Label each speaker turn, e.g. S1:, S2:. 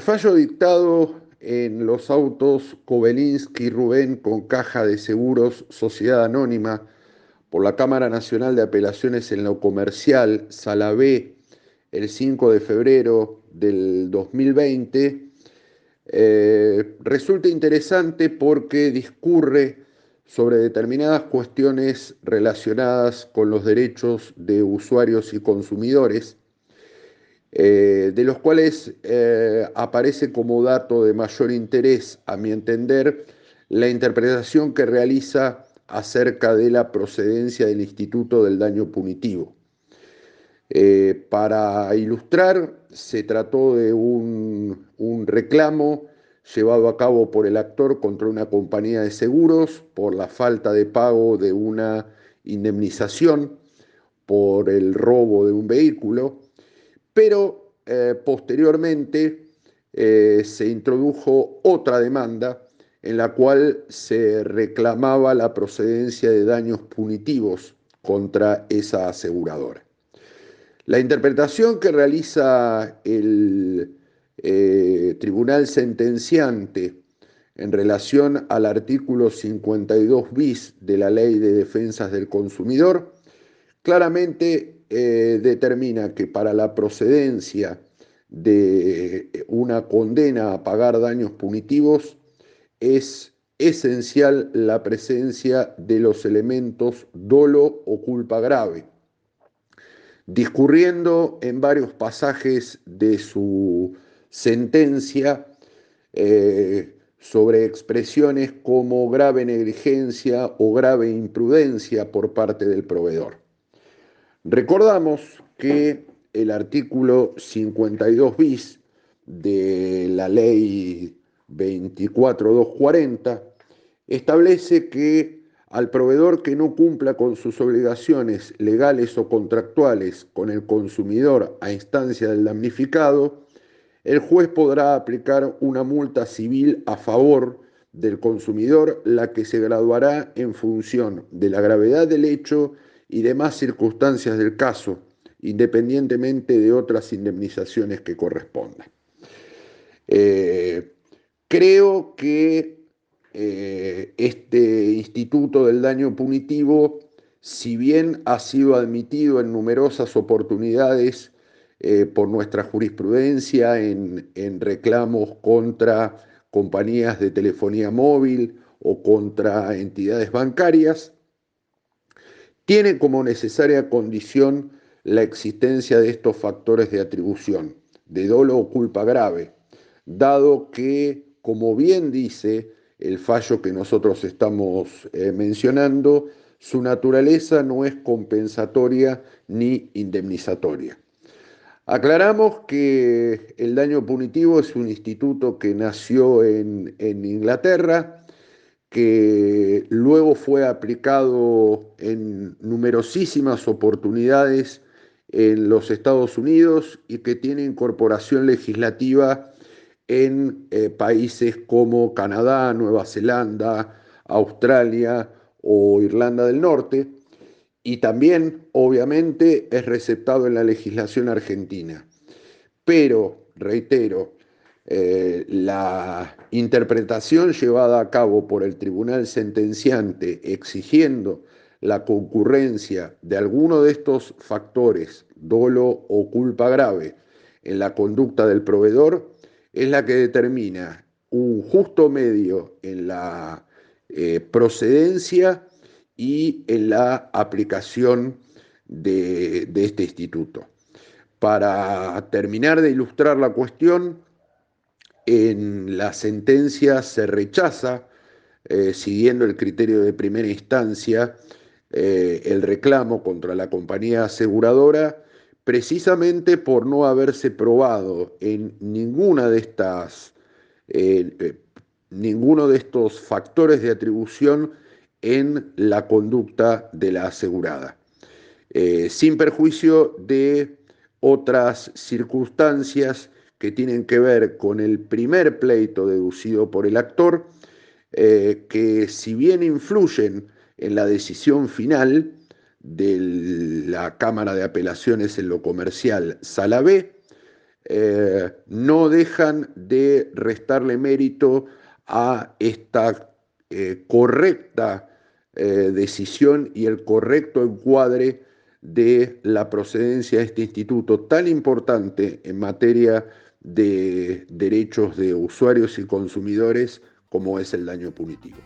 S1: fallo dictado en los autos Kobelinsky Rubén con caja de seguros Sociedad Anónima por la Cámara Nacional de Apelaciones en lo Comercial, Sala B, el 5 de febrero del 2020, eh, resulta interesante porque discurre sobre determinadas cuestiones relacionadas con los derechos de usuarios y consumidores, eh, de los cuales eh, aparece como dato de mayor interés, a mi entender, la interpretación que realiza acerca de la procedencia del Instituto del Daño Punitivo. Eh, para ilustrar, se trató de un, un reclamo llevado a cabo por el actor contra una compañía de seguros por la falta de pago de una indemnización por el robo de un vehículo pero eh, posteriormente eh, se introdujo otra demanda en la cual se reclamaba la procedencia de daños punitivos contra esa aseguradora. La interpretación que realiza el eh, tribunal sentenciante en relación al artículo 52 bis de la Ley de Defensas del Consumidor claramente eh, determina que para la procedencia de una condena a pagar daños punitivos es esencial la presencia de los elementos dolo o culpa grave. Discurriendo en varios pasajes de su sentencia eh, sobre expresiones como grave negligencia o grave imprudencia por parte del proveedor. Recordamos que el artículo 52 bis de la ley 24240 establece que al proveedor que no cumpla con sus obligaciones legales o contractuales con el consumidor a instancia del damnificado, el juez podrá aplicar una multa civil a favor del consumidor, la que se graduará en función de la gravedad del hecho y demás circunstancias del caso, independientemente de otras indemnizaciones que correspondan. Eh, creo que eh, este instituto del daño punitivo, si bien ha sido admitido en numerosas oportunidades eh, por nuestra jurisprudencia en, en reclamos contra compañías de telefonía móvil o contra entidades bancarias, tiene como necesaria condición la existencia de estos factores de atribución, de dolo o culpa grave, dado que, como bien dice el fallo que nosotros estamos eh, mencionando, su naturaleza no es compensatoria ni indemnizatoria. Aclaramos que el daño punitivo es un instituto que nació en, en Inglaterra, que luego fue aplicado en numerosísimas oportunidades en los Estados Unidos y que tiene incorporación legislativa en eh, países como Canadá, Nueva Zelanda, Australia o Irlanda del Norte, y también, obviamente, es receptado en la legislación argentina. Pero, reitero, eh, la interpretación llevada a cabo por el tribunal sentenciante exigiendo la concurrencia de alguno de estos factores, dolo o culpa grave, en la conducta del proveedor, es la que determina un justo medio en la eh, procedencia y en la aplicación de este instituto. Para terminar de ilustrar la cuestión, en la sentencia se rechaza, eh, siguiendo el criterio de primera instancia, eh, el reclamo contra la compañía aseguradora, precisamente por no haberse probado en ninguna de estas, eh, ninguno de estos factores de atribución en la conducta de la asegurada, sin perjuicio de otras circunstancias que tienen que ver con el primer pleito deducido por el actor, eh, que si bien influyen en la decisión final de la Cámara de Apelaciones en lo comercial Sala B, eh, no dejan de restarle mérito a esta eh, correcta decisión y el correcto encuadre de la procedencia de este instituto tan importante en materia de derechos de usuarios y consumidores como es el daño punitivo.